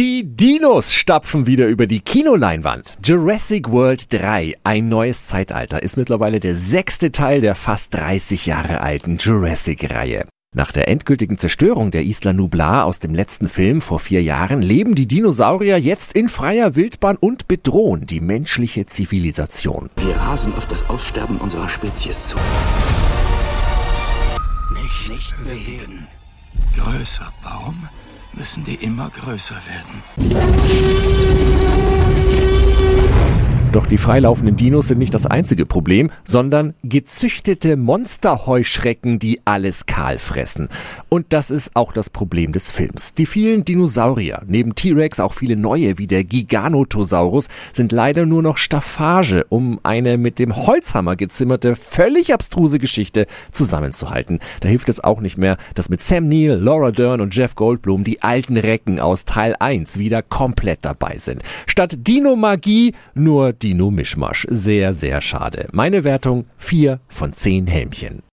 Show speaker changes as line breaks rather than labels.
Die Dinos stapfen wieder über die Kinoleinwand. Jurassic World 3, ein neues Zeitalter, ist mittlerweile der sechste Teil der fast 30 Jahre alten Jurassic-Reihe. Nach der endgültigen Zerstörung der Isla Nublar aus dem letzten Film vor vier Jahren leben die Dinosaurier jetzt in freier Wildbahn und bedrohen die menschliche Zivilisation.
Wir rasen auf das Aussterben unserer Spezies zu.
Nicht, nicht bewegen. Größer. Warum müssen die immer größer werden?
Doch die freilaufenden Dinos sind nicht das einzige Problem, sondern gezüchtete Monsterheuschrecken, die alles kahl fressen. Und das ist auch das Problem des Films. Die vielen Dinosaurier, neben T-Rex auch viele neue wie der Giganotosaurus, sind leider nur noch Staffage, um eine mit dem Holzhammer gezimmerte, völlig abstruse Geschichte zusammenzuhalten. Da hilft es auch nicht mehr, dass mit Sam Neill, Laura Dern und Jeff Goldblum die alten Recken aus Teil 1 wieder komplett dabei sind. Statt Dino-Magie nur Dino-Mischmasch. Sehr, sehr schade. Meine Wertung 4 von 10 Helmchen.